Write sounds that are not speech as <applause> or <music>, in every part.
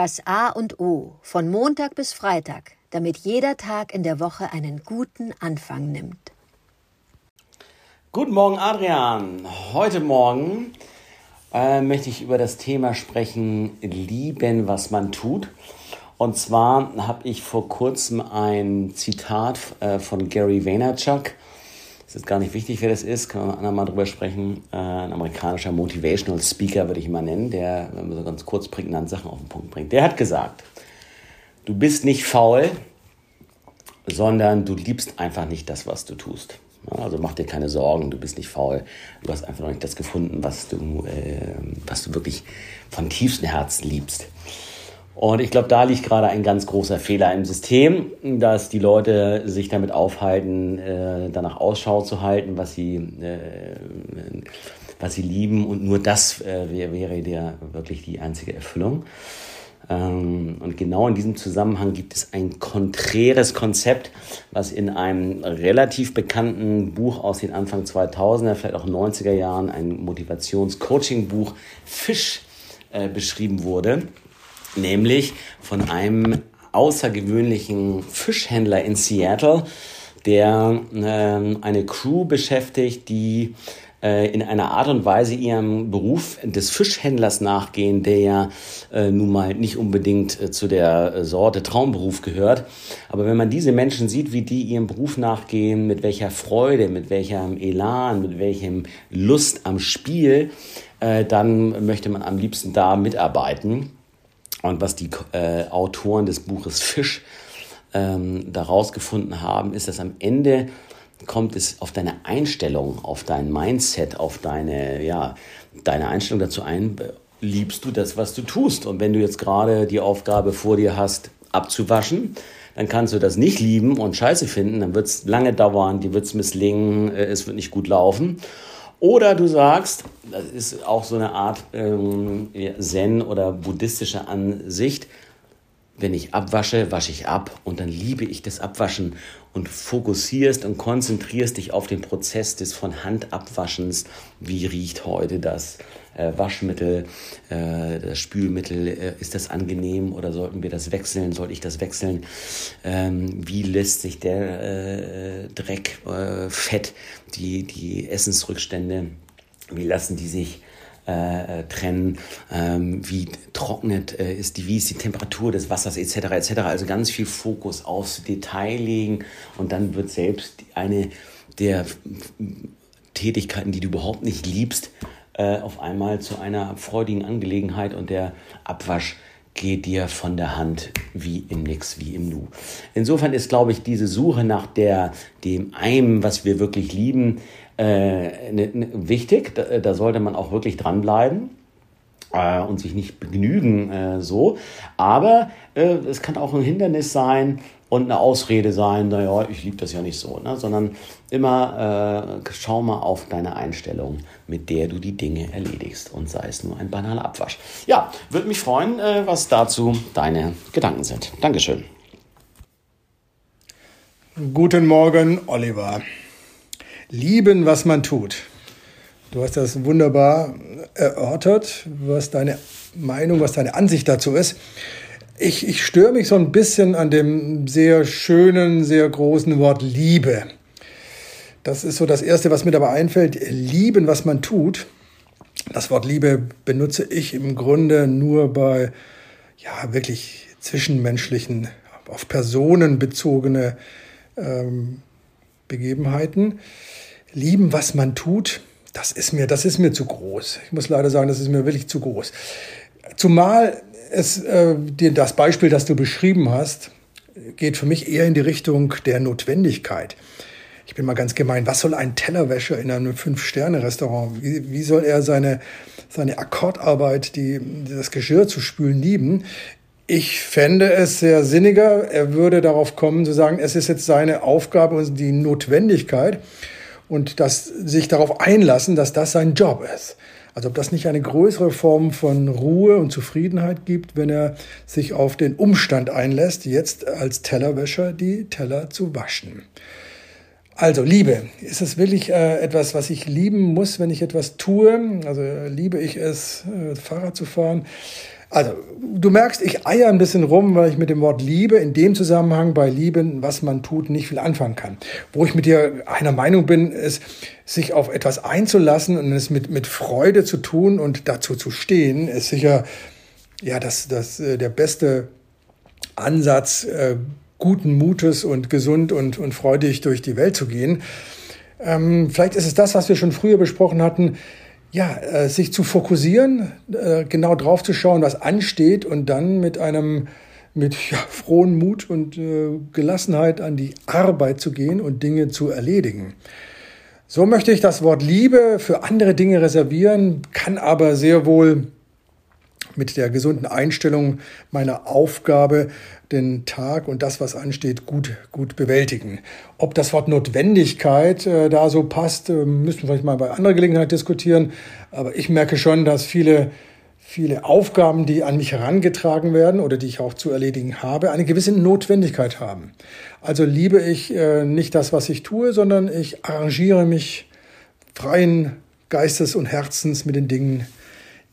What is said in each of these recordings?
Das A und O von Montag bis Freitag, damit jeder Tag in der Woche einen guten Anfang nimmt. Guten Morgen, Adrian. Heute Morgen äh, möchte ich über das Thema sprechen, lieben, was man tut. Und zwar habe ich vor kurzem ein Zitat äh, von Gary Vaynerchuk. Ist gar nicht wichtig, wer das ist, kann man mal drüber sprechen. Äh, ein amerikanischer Motivational Speaker würde ich ihn mal nennen, der so ganz kurz prägnant Sachen auf den Punkt bringt. Der hat gesagt, du bist nicht faul, sondern du liebst einfach nicht das, was du tust. Also mach dir keine Sorgen, du bist nicht faul. Du hast einfach noch nicht das gefunden, was du, äh, was du wirklich von tiefstem Herzen liebst. Und ich glaube, da liegt gerade ein ganz großer Fehler im System, dass die Leute sich damit aufhalten, äh, danach Ausschau zu halten, was sie, äh, was sie lieben. Und nur das äh, wäre, der wirklich die einzige Erfüllung. Ähm, und genau in diesem Zusammenhang gibt es ein konträres Konzept, was in einem relativ bekannten Buch aus den Anfang 2000er, vielleicht auch 90er Jahren, ein Motivations-Coaching-Buch Fisch äh, beschrieben wurde, nämlich von einem außergewöhnlichen Fischhändler in Seattle, der äh, eine Crew beschäftigt, die äh, in einer Art und Weise ihrem Beruf des Fischhändlers nachgehen, der ja äh, nun mal nicht unbedingt äh, zu der Sorte Traumberuf gehört. Aber wenn man diese Menschen sieht, wie die ihrem Beruf nachgehen, mit welcher Freude, mit welchem Elan, mit welchem Lust am Spiel, dann möchte man am liebsten da mitarbeiten. Und was die äh, Autoren des Buches Fisch ähm, daraus gefunden haben, ist, dass am Ende kommt es auf deine Einstellung, auf dein Mindset, auf deine, ja, deine Einstellung dazu ein, liebst du das, was du tust. Und wenn du jetzt gerade die Aufgabe vor dir hast, abzuwaschen, dann kannst du das nicht lieben und scheiße finden, dann wird es lange dauern, die wird es misslingen, äh, es wird nicht gut laufen. Oder du sagst, das ist auch so eine Art ähm, Zen oder buddhistische Ansicht, wenn ich abwasche, wasche ich ab und dann liebe ich das Abwaschen und fokussierst und konzentrierst dich auf den Prozess des von Hand abwaschens. Wie riecht heute das äh, Waschmittel, äh, das Spülmittel? Äh, ist das angenehm oder sollten wir das wechseln? Soll ich das wechseln? Ähm, wie lässt sich der äh, Dreck, äh, Fett, die, die Essensrückstände, wie lassen die sich äh, trennen, ähm, wie trocknet äh, ist die, wie ist die Temperatur des Wassers etc. etc. Also ganz viel Fokus aufs Detail legen und dann wird selbst eine der Tätigkeiten, die du überhaupt nicht liebst, äh, auf einmal zu einer freudigen Angelegenheit und der Abwasch geht dir von der Hand wie im Nix, wie im Nu. Insofern ist, glaube ich, diese Suche nach der, dem einem, was wir wirklich lieben, äh, ne, ne, wichtig. Da, da, sollte man auch wirklich dranbleiben äh, und sich nicht begnügen äh, so. Aber äh, es kann auch ein Hindernis sein und eine Ausrede sein, naja, ich liebe das ja nicht so, ne? sondern immer äh, schau mal auf deine Einstellung, mit der du die Dinge erledigst und sei es nur ein banaler Abwasch. Ja, würde mich freuen, äh, was dazu deine Gedanken sind. Dankeschön. Guten Morgen, Oliver lieben, was man tut. Du hast das wunderbar erörtert, was deine Meinung, was deine Ansicht dazu ist. Ich, ich störe mich so ein bisschen an dem sehr schönen, sehr großen Wort Liebe. Das ist so das Erste, was mir dabei einfällt. Lieben, was man tut. Das Wort Liebe benutze ich im Grunde nur bei ja, wirklich zwischenmenschlichen, auf Personen bezogene ähm, Begebenheiten. Lieben, was man tut, das ist mir, das ist mir zu groß. Ich muss leider sagen, das ist mir wirklich zu groß. Zumal es, äh, das Beispiel, das du beschrieben hast, geht für mich eher in die Richtung der Notwendigkeit. Ich bin mal ganz gemein, was soll ein Tellerwäscher in einem Fünf-Sterne-Restaurant, wie, wie soll er seine, seine Akkordarbeit, die, das Geschirr zu spülen, lieben? Ich fände es sehr sinniger, er würde darauf kommen zu sagen, es ist jetzt seine Aufgabe und die Notwendigkeit und das, sich darauf einlassen, dass das sein Job ist. Also ob das nicht eine größere Form von Ruhe und Zufriedenheit gibt, wenn er sich auf den Umstand einlässt, jetzt als Tellerwäscher die Teller zu waschen. Also Liebe, ist es wirklich äh, etwas, was ich lieben muss, wenn ich etwas tue? Also liebe ich es, äh, Fahrrad zu fahren? Also, du merkst, ich eier ein bisschen rum, weil ich mit dem Wort Liebe in dem Zusammenhang bei Lieben, was man tut, nicht viel anfangen kann. Wo ich mit dir einer Meinung bin, ist, sich auf etwas einzulassen und es mit, mit Freude zu tun und dazu zu stehen, ist sicher, ja, das, das, äh, der beste Ansatz, äh, guten Mutes und gesund und, und freudig durch die Welt zu gehen. Ähm, vielleicht ist es das, was wir schon früher besprochen hatten, ja, äh, sich zu fokussieren, äh, genau drauf zu schauen, was ansteht und dann mit einem mit <laughs> ja, frohen Mut und äh, Gelassenheit an die Arbeit zu gehen und Dinge zu erledigen. So möchte ich das Wort Liebe für andere Dinge reservieren, kann aber sehr wohl mit der gesunden Einstellung meiner Aufgabe den Tag und das, was ansteht, gut, gut bewältigen. Ob das Wort Notwendigkeit äh, da so passt, äh, müssen wir vielleicht mal bei anderer Gelegenheit diskutieren. Aber ich merke schon, dass viele, viele Aufgaben, die an mich herangetragen werden oder die ich auch zu erledigen habe, eine gewisse Notwendigkeit haben. Also liebe ich äh, nicht das, was ich tue, sondern ich arrangiere mich freien Geistes und Herzens mit den Dingen,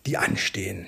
die anstehen.